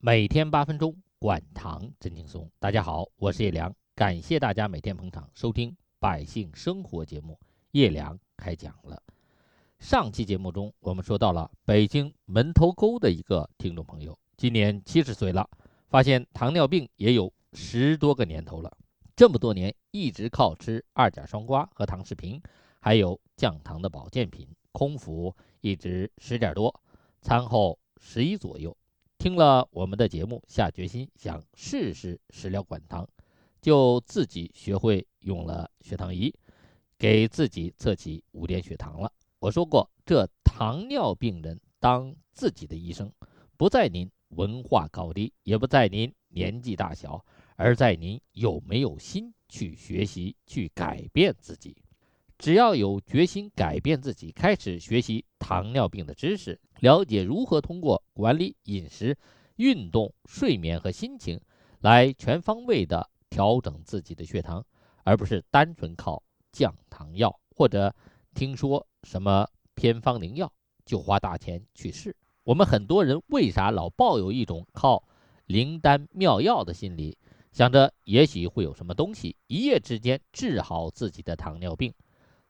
每天八分钟，管糖真轻松。大家好，我是叶良，感谢大家每天捧场收听《百姓生活》节目。叶良开讲了。上期节目中，我们说到了北京门头沟的一个听众朋友，今年七十岁了，发现糖尿病也有十多个年头了。这么多年一直靠吃二甲双胍和糖视频，还有降糖的保健品，空腹一直十点多，餐后十一左右。听了我们的节目，下决心想试试食疗管糖，就自己学会用了血糖仪，给自己测起五点血糖了。我说过，这糖尿病人当自己的医生，不在您文化高低，也不在您年纪大小，而在您有没有心去学习、去改变自己。只要有决心改变自己，开始学习糖尿病的知识，了解如何通过管理饮食、运动、睡眠和心情，来全方位的调整自己的血糖，而不是单纯靠降糖药或者听说什么偏方灵药就花大钱去试。我们很多人为啥老抱有一种靠灵丹妙药的心理，想着也许会有什么东西一夜之间治好自己的糖尿病？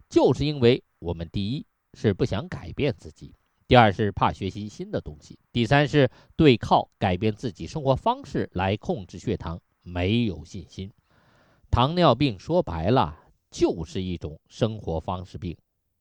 就是因为我们第一是不想改变自己，第二是怕学习新的东西，第三是对靠改变自己生活方式来控制血糖没有信心。糖尿病说白了就是一种生活方式病。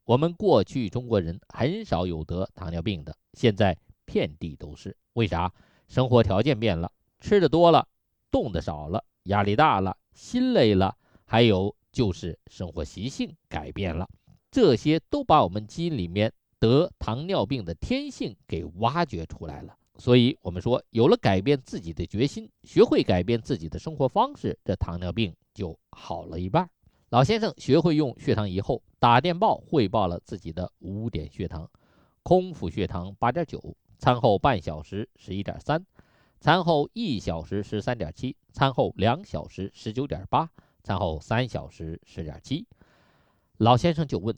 我们过去中国人很少有得糖尿病的，现在遍地都是。为啥？生活条件变了，吃的多了，动的少了，压力大了，心累了，还有。就是生活习性改变了，这些都把我们基因里面得糖尿病的天性给挖掘出来了。所以，我们说，有了改变自己的决心，学会改变自己的生活方式，这糖尿病就好了一半。老先生学会用血糖仪后，打电报汇报了自己的五点血糖：空腹血糖八点九，餐后半小时十一点三，餐后一小时十三点七，餐后两小时十九点八。餐后三小时十点七，老先生就问：“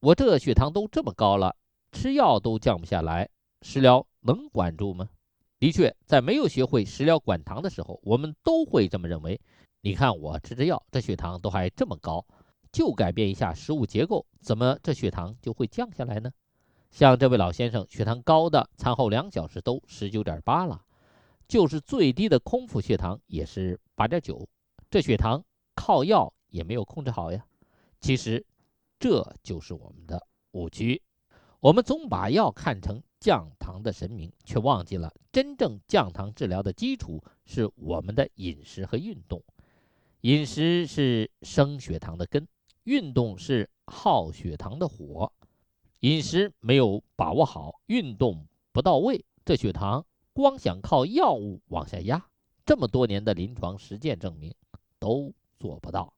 我这血糖都这么高了，吃药都降不下来，食疗能管住吗？”的确，在没有学会食疗管糖的时候，我们都会这么认为。你看我吃着药，这血糖都还这么高，就改变一下食物结构，怎么这血糖就会降下来呢？像这位老先生，血糖高的餐后两小时都十九点八了，就是最低的空腹血糖也是八点九，这血糖。靠药也没有控制好呀，其实这就是我们的误区。我们总把药看成降糖的神明，却忘记了真正降糖治疗的基础是我们的饮食和运动。饮食是升血糖的根，运动是耗血糖的火。饮食没有把握好，运动不到位，这血糖光想靠药物往下压，这么多年的临床实践证明都。做不到，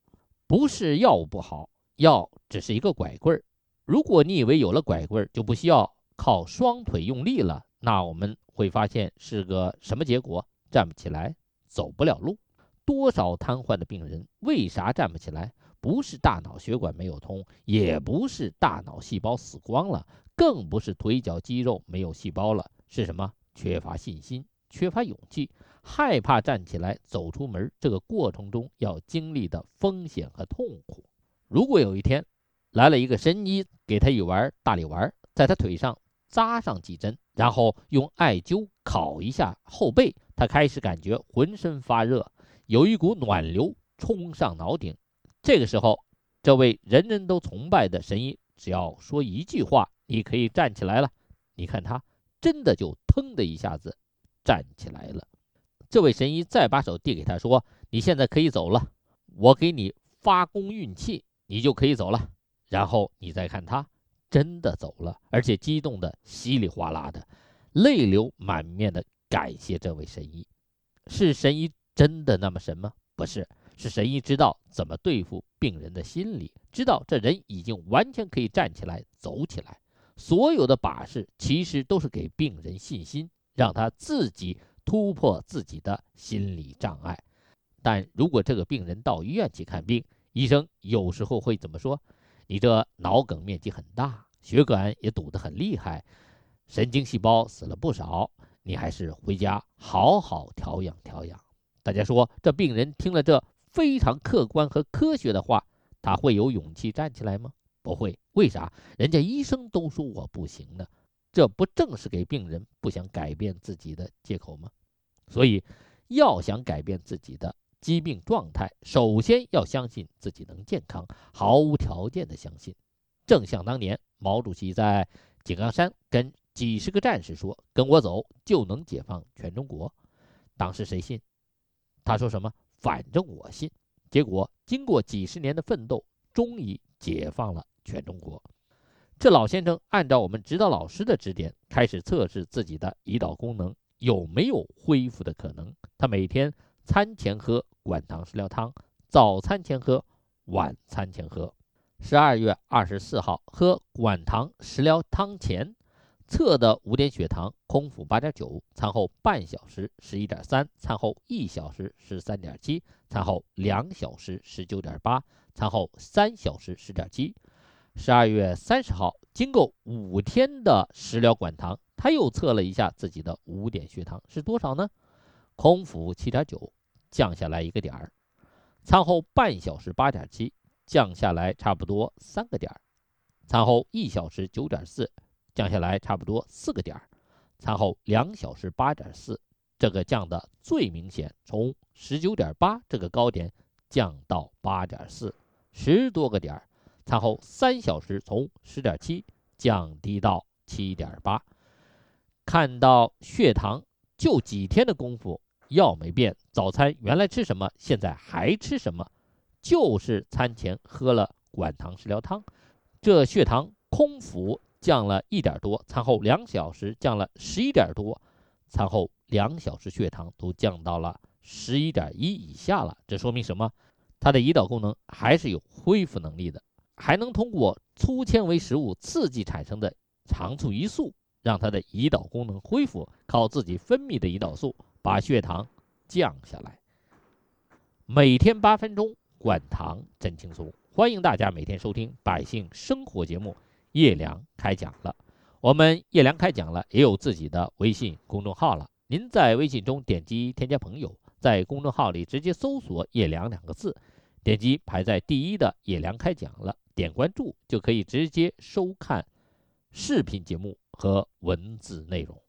不是药物不好，药只是一个拐棍儿。如果你以为有了拐棍儿就不需要靠双腿用力了，那我们会发现是个什么结果？站不起来，走不了路。多少瘫痪的病人为啥站不起来？不是大脑血管没有通，也不是大脑细胞死光了，更不是腿脚肌肉没有细胞了，是什么？缺乏信心，缺乏勇气。害怕站起来走出门，这个过程中要经历的风险和痛苦。如果有一天来了一个神医，给他一丸大力丸，在他腿上扎上几针，然后用艾灸烤一下后背，他开始感觉浑身发热，有一股暖流冲上脑顶。这个时候，这位人人都崇拜的神医只要说一句话，你可以站起来了。你看他真的就腾的一下子站起来了。这位神医再把手递给他，说：“你现在可以走了，我给你发功运气，你就可以走了。”然后你再看他，真的走了，而且激动的稀里哗啦的，泪流满面的感谢这位神医。是神医真的那么神吗？不是，是神医知道怎么对付病人的心理，知道这人已经完全可以站起来走起来。所有的把式其实都是给病人信心，让他自己。突破自己的心理障碍，但如果这个病人到医院去看病，医生有时候会怎么说？你这脑梗面积很大，血管也堵得很厉害，神经细胞死了不少，你还是回家好好调养调养。大家说，这病人听了这非常客观和科学的话，他会有勇气站起来吗？不会。为啥？人家医生都说我不行呢，这不正是给病人不想改变自己的借口吗？所以，要想改变自己的疾病状态，首先要相信自己能健康，毫无条件的相信。正像当年毛主席在井冈山跟几十个战士说：“跟我走就能解放全中国。”当时谁信？他说什么？反正我信。结果经过几十年的奋斗，终于解放了全中国。这老先生按照我们指导老师的指点，开始测试自己的胰岛功能有没有恢复的可能。他每天餐前喝管糖食疗汤，早餐前喝，晚餐前喝。十二月二十四号喝管糖食疗汤前。测的五点血糖，空腹八点九，餐后半小时十一点三，餐后一小时十三点七，餐后两小时十九点八，餐后三小时十点七。十二月三十号，经过五天的食疗管糖，他又测了一下自己的五点血糖是多少呢？空腹七点九，降下来一个点儿；餐后半小时八点七，降下来差不多三个点儿；餐后一小时九点四。降下来差不多四个点儿，餐后两小时八点四，这个降的最明显，从十九点八这个高点降到八点四，十多个点儿。餐后三小时从十点七降低到七点八，看到血糖就几天的功夫，药没变，早餐原来吃什么，现在还吃什么，就是餐前喝了管糖食疗汤，这血糖空腹。降了一点多，餐后两小时降了十一点多，餐后两小时血糖都降到了十一点一以下了。这说明什么？它的胰岛功能还是有恢复能力的，还能通过粗纤维食物刺激产生的肠促胰素，让他的胰岛功能恢复，靠自己分泌的胰岛素把血糖降下来。每天八分钟，管糖真轻松。欢迎大家每天收听《百姓生活》节目。叶良开讲了，我们叶良开讲了也有自己的微信公众号了。您在微信中点击添加朋友，在公众号里直接搜索“叶良”两个字，点击排在第一的“叶良开讲了”，点关注就可以直接收看视频节目和文字内容。